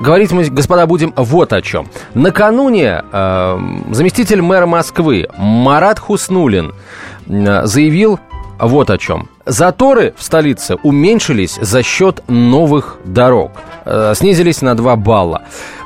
Говорить мы, господа, будем вот о чем. Накануне э, заместитель мэра Москвы Марат Хуснулин э, заявил вот о чем. Заторы в столице уменьшились за счет новых дорог. Э, снизились на 2 балла.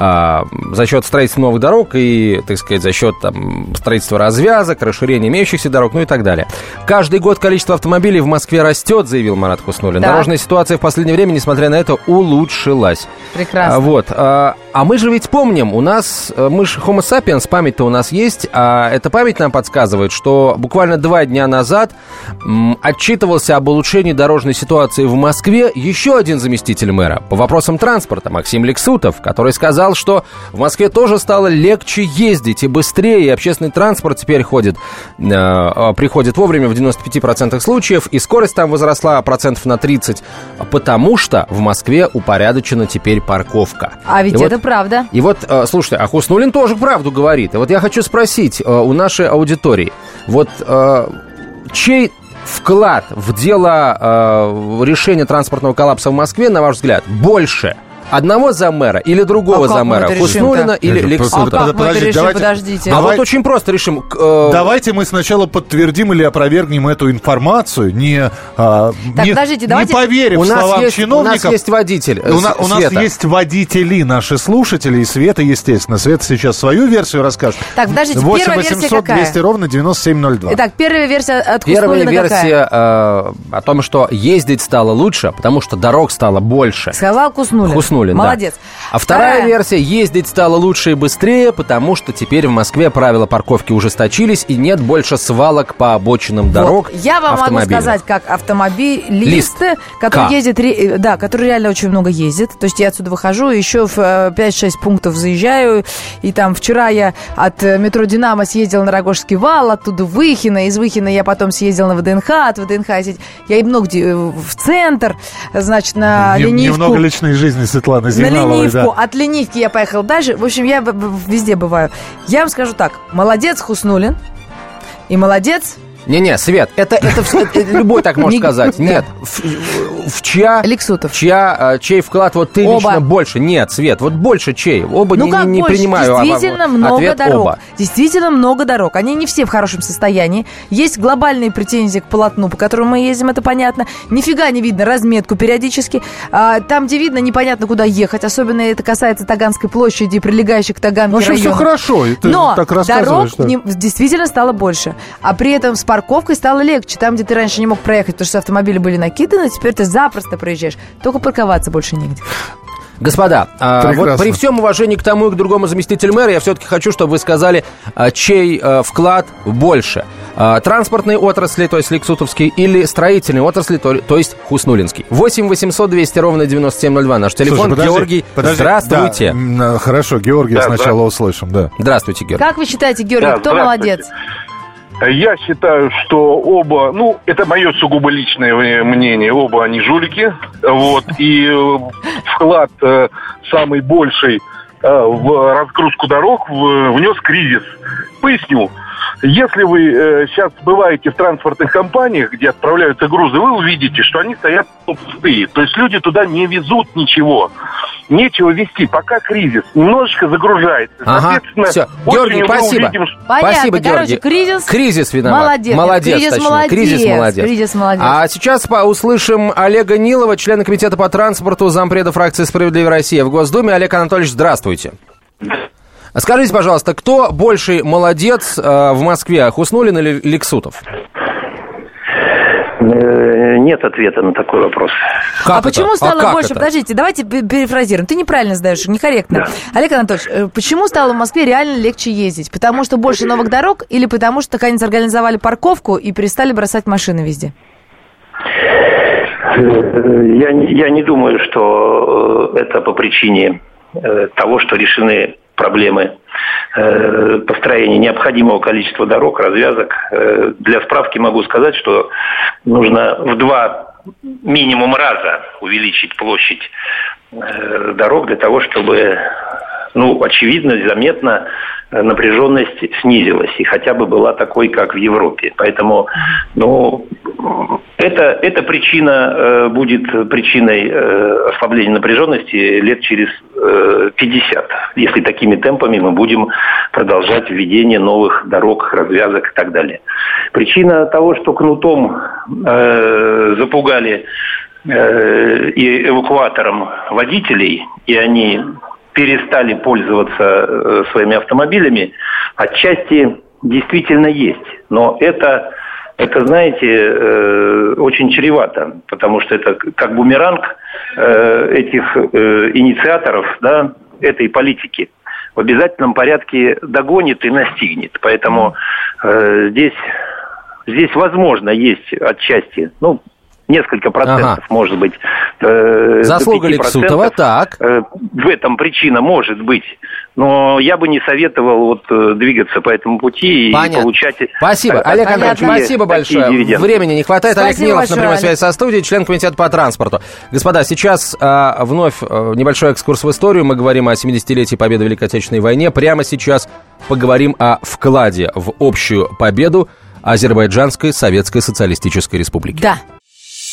А, за счет строительства новых дорог и, так сказать, за счет там, строительства развязок, расширения имеющихся дорог, ну и так далее. Каждый год количество автомобилей в Москве растет, заявил Марат Хуснулин. Да. Дорожная ситуация в последнее время, несмотря на это, улучшилась. Прекрасно. А, вот. А, мы же ведь помним, у нас, э, мы же Homo sapiens, память-то у нас есть, а эта память нам подсказывает, что буквально два дня назад м, отчитывался об улучшении дорожной ситуации в Москве еще один заместитель мэра по вопросам транспорта, Максим Лексутов, который сказал, что в Москве тоже стало легче ездить и быстрее, и общественный транспорт теперь ходит, э, э приходит вовремя в 95% случаев, и скорость там возросла процентов на 30, потому что в Москве упорядочена теперь парковка. А ведь и это вот, правда. И вот, э, слушайте, а Хуснулин тоже правду говорит. И вот я хочу спросить э, у нашей аудитории, вот э, чей вклад в дело э, решения транспортного коллапса в Москве, на ваш взгляд, больше – одного за мэра или другого а за мэра? Хуснулина или Лексутова? А как мы это решим? Давайте, Подождите. А Давай... вот очень просто решим. Э... Давайте мы сначала подтвердим или опровергнем эту информацию, не, а, так, не, подождите, давайте... не поверив у нас словам есть, чиновников. У нас есть водитель. У, на, у нас есть водители, наши слушатели, и Света, естественно. Света сейчас свою версию расскажет. Так, подождите, 8 первая 800 версия какая? 200 ровно 9702. Итак, первая версия от Первая версия э, о том, что ездить стало лучше, потому что дорог стало больше. Сказал Куснулин. Хуснулин, Молодец. Да. А вторая, вторая версия – ездить стало лучше и быстрее, потому что теперь в Москве правила парковки ужесточились и нет больше свалок по обочинам дорог вот. Я вам могу сказать, как автомобилист, который К. ездит, э, да, который реально очень много ездит. То есть я отсюда выхожу, еще в 5-6 э, пунктов заезжаю, и там вчера я от э, метро «Динамо» съездил на Рогожский вал, оттуда в Выхино, из Выхина я потом съездил на ВДНХ, от ВДНХ я и много где в центр, значит, на Ленивку. Немного личной жизни Светланы Зиналовой, Ленивку. Да. От Ленивки я поехал дальше. В общем, я везде бываю. Я вам скажу так. Молодец Хуснулин. И молодец не-не, Свет, это, это, это любой так может сказать. Нет, в, в чья... Лексутов. Чья, а, чей вклад вот ты оба. лично больше? Нет, Свет, вот больше чей? Оба ну, не, как не, не принимаю. Действительно а, много ответ дорог. Оба. Действительно много дорог. Они не все в хорошем состоянии. Есть глобальные претензии к полотну, по которому мы ездим, это понятно. Нифига не видно разметку периодически. А, там, где видно, непонятно, куда ехать. Особенно это касается Таганской площади и прилегающих к Таганке районов. все хорошо. Но так дорог не, действительно стало больше. А при этом с парковкой стало легче. Там, где ты раньше не мог проехать, потому что автомобили были накиданы, теперь ты запросто проезжаешь. Только парковаться больше негде. Господа, а, вот при всем уважении к тому и к другому заместителю мэра, я все-таки хочу, чтобы вы сказали, а, чей а, вклад больше. Транспортной отрасли, то есть Лексутовский, или строительной отрасли, то, то есть Хуснулинский. 8 800 200 ровно 9702. Наш телефон. Слушай, подожди, Георгий, подожди, здравствуйте. Да, хорошо, Георгий да, сначала да. услышим. Да. Здравствуйте, Георгий. Как вы считаете, Георгий, да, кто молодец? Я считаю, что оба, ну, это мое сугубо личное мнение, оба они жулики, вот, и э, вклад э, самый больший э, в разгрузку дорог внес кризис. Поясню. Если вы э, сейчас бываете в транспортных компаниях, где отправляются грузы, вы увидите, что они стоят пустые. То есть люди туда не везут ничего нечего вести, пока кризис немножечко загружается. Ага, все. Георгий, спасибо. Увидим... Понятно, спасибо, Георгий. кризис... Кризис виноват. Молодец. Молодец, кризис точнее. молодец. Кризис молодец. Кризис молодец. А сейчас услышим Олега Нилова, члена комитета по транспорту, зампреда фракции «Справедливая Россия» в Госдуме. Олег Анатольевич, здравствуйте. Скажите, пожалуйста, кто больший молодец э, в Москве, Хуснулин или Лексутов? Э, нет ответа на такой вопрос. Как а это? почему стало а больше? Это? Подождите, давайте перефразируем. Ты неправильно задаешь, некорректно. Да. Олег Анатольевич, э, почему стало в Москве реально легче ездить? Потому что больше новых дорог или потому что наконец организовали парковку и перестали бросать машины везде? Я, я не думаю, что это по причине того, что решены проблемы э, построения необходимого количества дорог, развязок. Э, для справки могу сказать, что нужно в два минимум раза увеличить площадь э, дорог для того, чтобы, ну, очевидно, заметно напряженность снизилась и хотя бы была такой, как в Европе. Поэтому, ну, это, эта причина э, будет причиной э, ослабления напряженности лет через э, 50, если такими темпами мы будем продолжать введение новых дорог, развязок и так далее. Причина того, что кнутом э, запугали э, и эвакуатором водителей, и они перестали пользоваться э, своими автомобилями, отчасти действительно есть. Но это, это знаете, э, очень чревато, потому что это как бумеранг э, этих инициаторов да, этой политики в обязательном порядке догонит и настигнет. Поэтому здесь, здесь возможно есть отчасти, ну, несколько процентов, ага. может быть. Э, Заслуга Лексутова, так. Э, в этом причина может быть. Но я бы не советовал вот э, двигаться по этому пути Понятно. и получать... Спасибо. Олег Андреевич, спасибо большое. Дивиденды. Времени не хватает. Спасибо Олег Милов большое, на прямой Олег. связи со студией, член комитета по транспорту. Господа, сейчас а, вновь а, небольшой экскурс в историю. Мы говорим о 70-летии Победы в Великой Отечественной войне. Прямо сейчас поговорим о вкладе в общую победу Азербайджанской Советской Социалистической Республики. Да.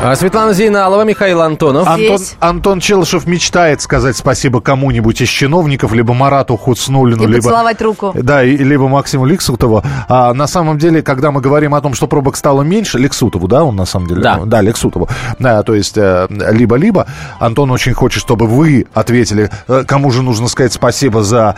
А Светлана Зейналова, Михаил Антонов. Антон, Антон Челышев мечтает сказать спасибо кому-нибудь из чиновников, либо Марату Хуцнулину, и либо... поцеловать руку. Да, и, либо Максиму Лексутову. А на самом деле, когда мы говорим о том, что пробок стало меньше, Лексутову, да, он на самом деле? Да. Да, Лексутову. Да, то есть э, либо-либо. Антон очень хочет, чтобы вы ответили, э, кому же нужно сказать спасибо за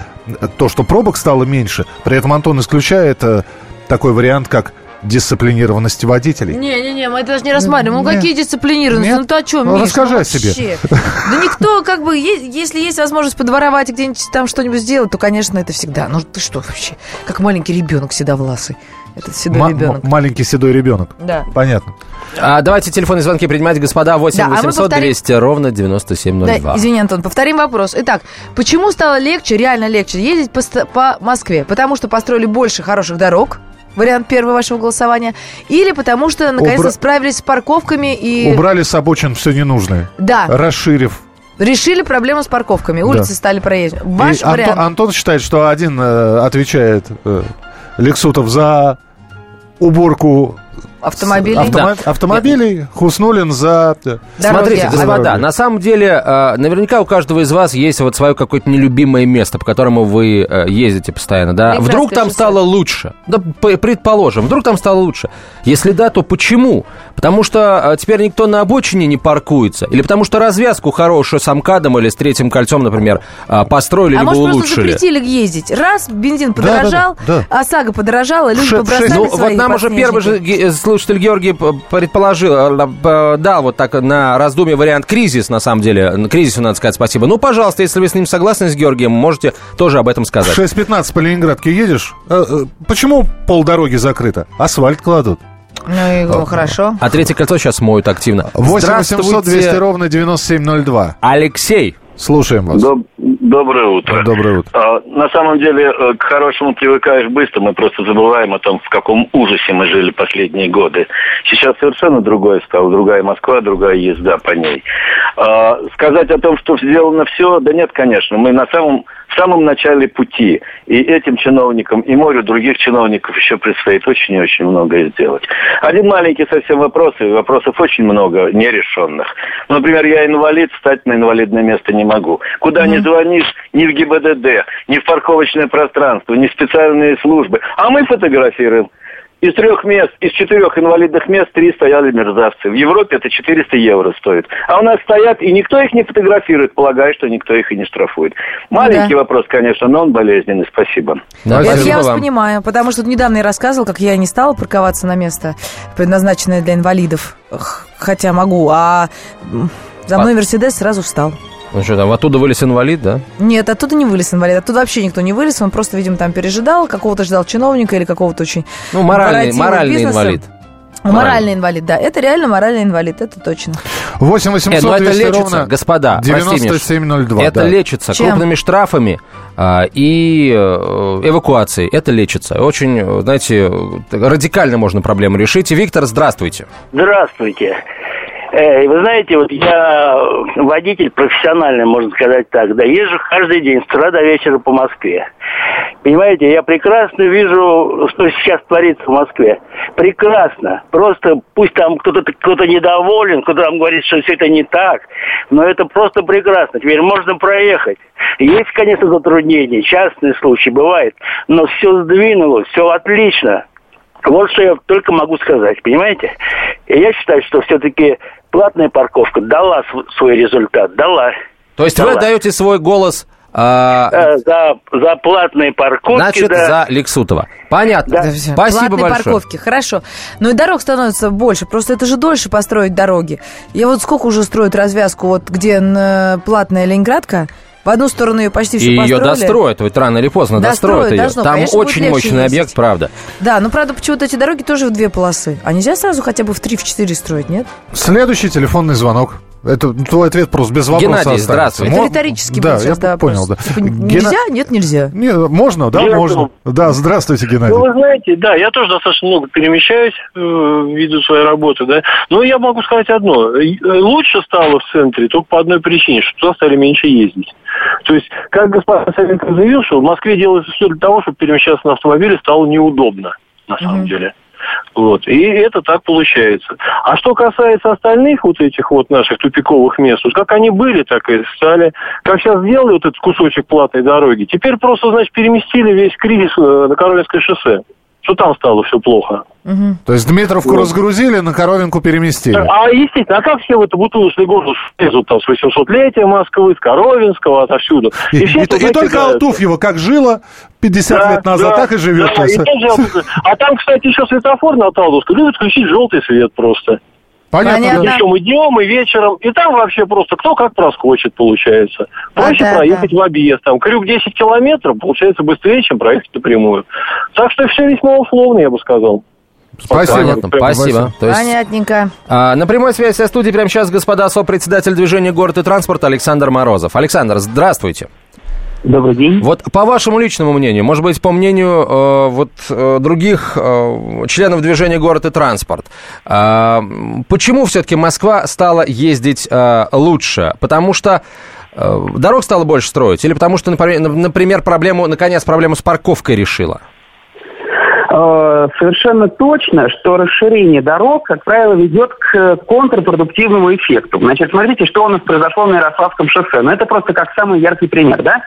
то, что пробок стало меньше. При этом Антон исключает э, такой вариант, как дисциплинированности водителей. Не-не-не, мы это даже не рассматриваем. Ну, какие дисциплинированности? Ну, ты о чем, ну, Миш? Расскажи ну, о себе. Да никто, как бы, если есть возможность подворовать и где-нибудь там что-нибудь сделать, то, конечно, это всегда. Ну, ты что вообще? Как маленький ребенок седовласый. Этот седой М- ребенок. Маленький седой ребенок. Да. Понятно. А, давайте телефонные звонки принимать, господа. 8 да, 800 а повторим... 200 ровно 9702. Да, извини, Антон, повторим вопрос. Итак, почему стало легче, реально легче ездить по, по Москве? Потому что построили больше хороших дорог, вариант первого вашего голосования, или потому что наконец-то Убра... справились с парковками и... Убрали с обочин все ненужное. Да. Расширив Решили проблему с парковками. Улицы да. стали проездить. Ваш вариант... Антон, Антон считает, что один э, отвечает э, Лексутов за уборку Автомобилей? Автомо- да. Автомобилей Хуснулин за... Дороги. Смотрите, господа, на самом деле, э, наверняка у каждого из вас есть вот свое какое-то нелюбимое место, по которому вы э, ездите постоянно, да? Прекрасно, вдруг там стало лучше? Да, предположим, вдруг там стало лучше. Если да, то почему? Потому что э, теперь никто на обочине не паркуется? Или потому что развязку хорошую с Амкадом или с Третьим кольцом, например, построили, а либо может, улучшили? просто запретили ездить? Раз, бензин подорожал, да, да, да. ОСАГО подорожала, люди Ш- побросали Ну, вот нам уже первый же слушатель Георгий предположил, э, дал вот так на раздумье вариант кризис, на самом деле. Кризису надо сказать спасибо. Ну, пожалуйста, если вы с ним согласны, с Георгием, можете тоже об этом сказать. 6.15 по Ленинградке едешь? Э, э, почему полдороги закрыто? Асфальт кладут. Ну, и, хорошо. А третье кольцо сейчас моют активно. 8 800 200 ровно 9702. Алексей. Слушаем вас. Доб- доброе утро. Доброе утро. А, на самом деле, э, к хорошему привыкаешь быстро, мы просто забываем о том, в каком ужасе мы жили последние годы. Сейчас совершенно другое стало, другая Москва, другая езда по ней. А, сказать о том, что сделано все, да нет, конечно. Мы на самом в самом начале пути. И этим чиновникам, и морю других чиновников еще предстоит очень и очень многое сделать. Один маленький совсем вопрос, и вопросов очень много нерешенных. Ну, например, я инвалид, встать на инвалидное место не могу. Куда mm-hmm. ни звонишь, ни в ГИБДД, ни в парковочное пространство, ни в специальные службы. А мы фотографируем. Из трех мест, из четырех инвалидных мест три стояли мерзавцы. В Европе это 400 евро стоит. А у нас стоят, и никто их не фотографирует, полагая, что никто их и не штрафует. Маленький да. вопрос, конечно, но он болезненный. Спасибо. Да, это я вас вам. понимаю, потому что недавно я рассказывал, как я не стала парковаться на место, предназначенное для инвалидов, хотя могу, а За мной Мерседес сразу встал. Ну что, там оттуда вылез инвалид, да? Нет, оттуда не вылез инвалид. Оттуда вообще никто не вылез. Он просто, видимо, там пережидал, какого-то ждал чиновника или какого-то очень... Ну, моральный, моральный инвалид. Моральный. моральный инвалид, да. Это реально моральный инвалид, это точно. 8 800 Нет, ну это 200 лечится, ровно господа. 9702. Это да. лечится Чем? крупными штрафами а, и э, эвакуацией. Это лечится. Очень, э, знаете, э, радикально можно проблему решить. И, Виктор, здравствуйте. Здравствуйте. Э, Вы знаете, вот я водитель профессиональный, можно сказать так, да, езжу каждый день с утра до вечера по Москве. Понимаете, я прекрасно вижу, что сейчас творится в Москве. Прекрасно. Просто пусть там кто-то кто недоволен, кто-то там говорит, что все это не так, но это просто прекрасно. Теперь можно проехать. Есть, конечно, затруднения, частные случаи бывает, но все сдвинулось, все отлично. Вот что я только могу сказать, понимаете? И я считаю, что все-таки платная парковка дала св- свой результат, дала. То есть Дала. вы даете свой голос, а, Э, за, за платные парковки, значит, да. за Лексутова. Понятно. Да. Спасибо Платные большое. парковки, хорошо. Ну и дорог становится больше, просто это же дольше построить дороги. Я вот сколько уже строят развязку, вот где платная Ленинградка, в одну сторону ее почти все И ее достроят, ведь рано или поздно Достроят, достроят ее. должно. Там Конечно, очень мощный ездить. объект, правда. Да, но правда почему-то эти дороги тоже в две полосы. А нельзя сразу хотя бы в три, в четыре строить, нет? Следующий телефонный звонок. Это твой ответ просто без вопроса Геннадий, останется. здравствуйте. Это Мо- риторический да, сейчас, я да, понял, да. Типа, Гена- Нельзя? Нет, нельзя. Не, можно, да, Я можно. думал. Да, здравствуйте, Геннадий. Ну, вы знаете, да, я тоже достаточно много перемещаюсь э, ввиду своей работы, да. Но я могу сказать одно. Э, Лучше стало в центре только по одной причине, что туда стали меньше ездить. То есть, как господин Савенко заявил, что в Москве делается все для того, чтобы перемещаться на автомобиле стало неудобно, на самом деле. Вот. И это так получается. А что касается остальных вот этих вот наших тупиковых мест, вот как они были, так и стали. Как сейчас сделали вот этот кусочек платной дороги, теперь просто, значит, переместили весь кризис э, на Коровинское шоссе. Что там стало все плохо. То есть Дмитровку разгрузили, на Коровинку переместили. А, естественно, а как все в эту бутылочный город лезут там с 800-летия Москвы, с Коровинского, отовсюду? И, все и- это, и знаете, только да, Алтуфьево как жило 50 да, лет назад, да, так и живет. да, и тоже а там, кстати, еще светофор на Талдовской любят включить желтый свет просто. Понятно. Понятно. да. Причем и днем, и вечером. И там вообще просто кто как проскочит, получается. Проще да, проехать в объезд. Там крюк 10 километров, получается быстрее, чем проехать напрямую. Так что все весьма условно, я бы сказал. Спасибо. Понятно, спасибо. То есть, Понятненько. а, на прямой связи со студией прямо сейчас господа сопредседатель движения «Город и транспорт» Александр Морозов. Александр, здравствуйте. Добрый день. Вот по вашему личному мнению, может быть, по мнению э, вот э, других э, членов движения «Город и транспорт», э, почему все-таки Москва стала ездить э, лучше? Потому что э, дорог стало больше строить? Или потому что, например, например, проблему, наконец, проблему с парковкой решила? Э, совершенно точно, что расширение дорог, как правило, ведет к контрпродуктивному эффекту. Значит, смотрите, что у нас произошло на Ярославском шоссе. Ну, это просто как самый яркий пример, да?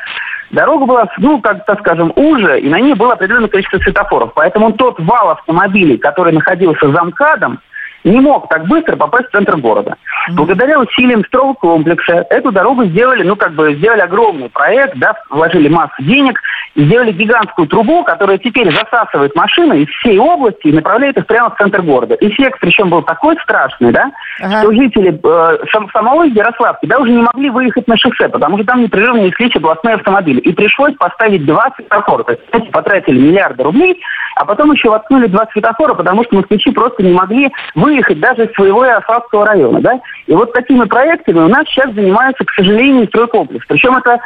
Дорога была, ну, как так скажем, уже, и на ней было определенное количество светофоров. Поэтому тот вал автомобилей, который находился за МКАДом, не мог так быстро попасть в центр города. Благодаря усилиям стройкомплекса эту дорогу сделали, ну, как бы, сделали огромный проект, да, вложили массу денег, сделали гигантскую трубу, которая теперь засасывает машины из всей области и направляет их прямо в центр города. Эффект, причем, был такой страшный, да, Ага. что жители э, сам- самого Ярославки, да, уже не могли выехать на шоссе, потому что там непрерывно неслись областные автомобили. И пришлось поставить два светофора. То есть, потратили миллиарды рублей, а потом еще воткнули два светофора, потому что москвичи просто не могли выехать даже из своего Ярославского района, да. И вот такими проектами у нас сейчас занимается, к сожалению, стройкомплекс. Причем это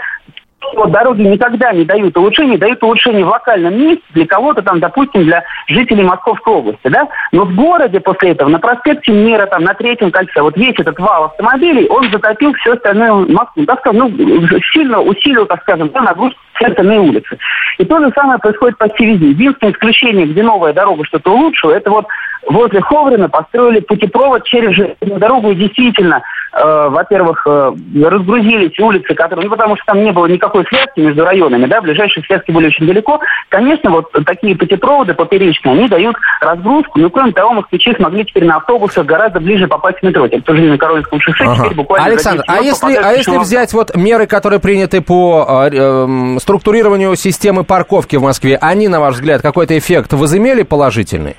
что дороги никогда не дают улучшений, дают улучшения в локальном месте для кого-то там, допустим, для жителей Московской области, да? Но в городе после этого, на проспекте Мира, там, на третьем кольце, вот весь этот вал автомобилей, он затопил все остальное Москву, так скажем, ну, сильно усилил, так скажем, да, нагрузку все остальные улицы. И то же самое происходит почти везде. Единственное исключение, где новая дорога что-то улучшила, это вот возле Ховрина построили путепровод через железную дорогу, и действительно, во-первых, э, разгрузились улицы, которые, ну, потому что там не было никакой связки между районами, да, ближайшие связки были очень далеко. Конечно, вот такие путепроводы поперечные, они дают разгрузку, но кроме того, москвичи смогли теперь на автобусах гораздо ближе попасть в метро. Теперь тоже на Коровинском шоссе Ага. теперь буквально... Александр, 10 а минут если, а если взять вот меры, которые приняты по э, эм, структурированию системы парковки в Москве, они, на ваш взгляд, какой-то эффект возымели положительный?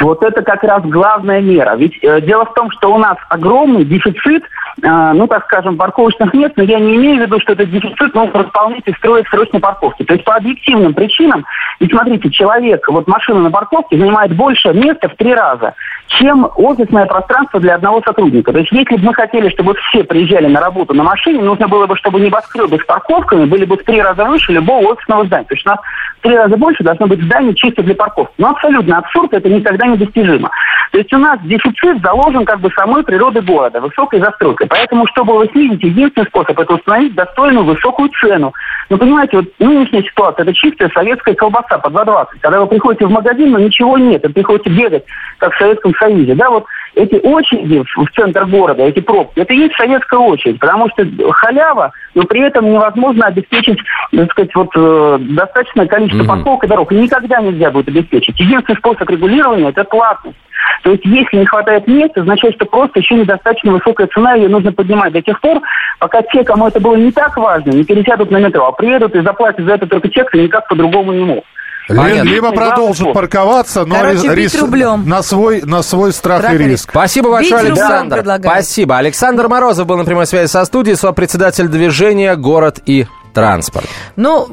Вот это как раз главная мера. Ведь э, дело в том, что у нас огромный дефицит ну, так скажем, парковочных мест, но я не имею в виду, что это дефицит, но восполнять и строить срочные парковки. То есть по объективным причинам, и смотрите, человек, вот машина на парковке занимает больше места в три раза, чем офисное пространство для одного сотрудника. То есть если бы мы хотели, чтобы все приезжали на работу на машине, нужно было бы, чтобы небоскребы с парковками были бы в три раза выше любого офисного здания. То есть у нас в три раза больше должно быть зданий чисто для парковки. Но абсолютно абсурд, это никогда не достижимо. То есть у нас дефицит заложен как бы самой природы города, высокой застройкой. Поэтому, чтобы его снизить, единственный способ это установить достойную высокую цену. Но понимаете, вот нынешняя ситуация, это чистая советская колбаса по 2,20. Когда вы приходите в магазин, но ничего нет, вы приходите бегать, как в Советском Союзе. Да, вот эти очереди в центр города, эти пробки, это и есть советская очередь, потому что халява, но при этом невозможно обеспечить, так сказать, вот э, достаточное количество mm-hmm. парковок и дорог. Никогда нельзя будет обеспечить. Единственный способ регулирования – это платность. То есть, если не хватает места, означает, что просто еще недостаточно высокая цена, ее нужно поднимать до тех пор, пока те, кому это было не так важно, не пересядут на метро, а приедут и заплатят за это только чек, и никак по-другому не могут. Понятно. Либо продолжат парковаться, но Короче, рис... рублем. на свой на свой страх, страх и риск. Спасибо большое, бить Александр. Спасибо. Александр Морозов был на прямой связи со студией, сопредседатель движения «Город и транспорт». Ну,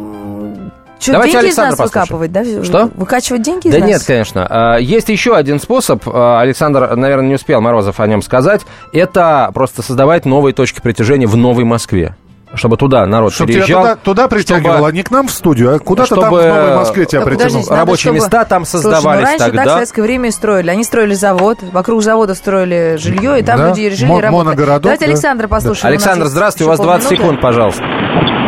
что, Давайте деньги Александр из нас выкапывать, да? Что? Выкачивать деньги из да нас? нет, конечно. А, есть еще один способ, а, Александр, наверное, не успел Морозов о нем сказать, это просто создавать новые точки притяжения в Новой Москве чтобы туда народ чтобы переезжал. Тебя туда, туда притягивало, чтобы, а не к нам в студию, а куда-то там в Новой Москве тебя притянул. Рабочие надо, места там создавались Слушай, ну, раньше тогда. так в советское время и строили. Они строили завод, вокруг завода строили жилье, и там да? люди жили, Мо- работали. Давайте да? Александра послушаем. Александр, здравствуйте, у вас 20 секунд, пожалуйста.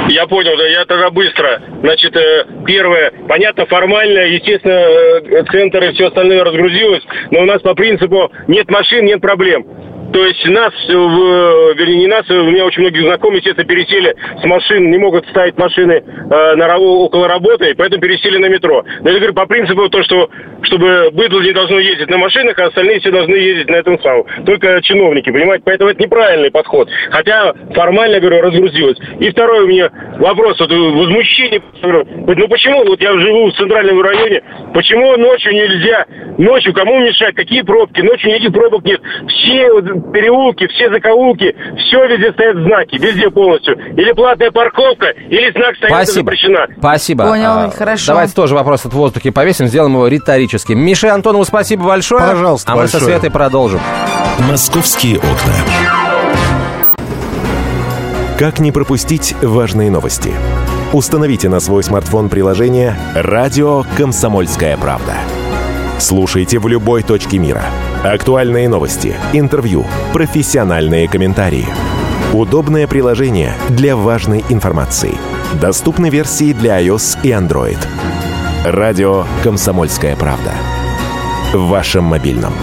Я понял, да, я тогда быстро. Значит, э, первое, понятно, формально, естественно, э, центр и все остальное разгрузилось, но у нас по принципу нет машин, нет проблем. То есть нас, вернее, не нас, у меня очень многие знакомые, естественно, пересели с машин, не могут ставить машины э, на, около работы, поэтому пересели на метро. Но я говорю, по принципу то, что чтобы быдло не должно ездить на машинах, а остальные все должны ездить на этом самом. Только чиновники, понимаете? Поэтому это неправильный подход. Хотя формально, говорю, разгрузилось. И второй у меня вопрос, вот возмущение. Ну почему, вот я живу в центральном районе, почему ночью нельзя? Ночью кому мешать? Какие пробки? Ночью никаких пробок нет. Все переулки, все закоулки, все везде стоят знаки, везде полностью. Или платная парковка, или знак стоянка Спасибо. запрещена. Спасибо. Понял, а, хорошо. Давайте тоже вопрос от воздухе повесим, сделаем его риторическим. Мише Антонову спасибо большое. Пожалуйста, А большое. мы со Светой продолжим. «Московские окна». Как не пропустить важные новости? Установите на свой смартфон приложение «Радио Комсомольская правда». Слушайте в любой точке мира – Актуальные новости, интервью, профессиональные комментарии. Удобное приложение для важной информации. Доступны версии для iOS и Android. Радио «Комсомольская правда». В вашем мобильном.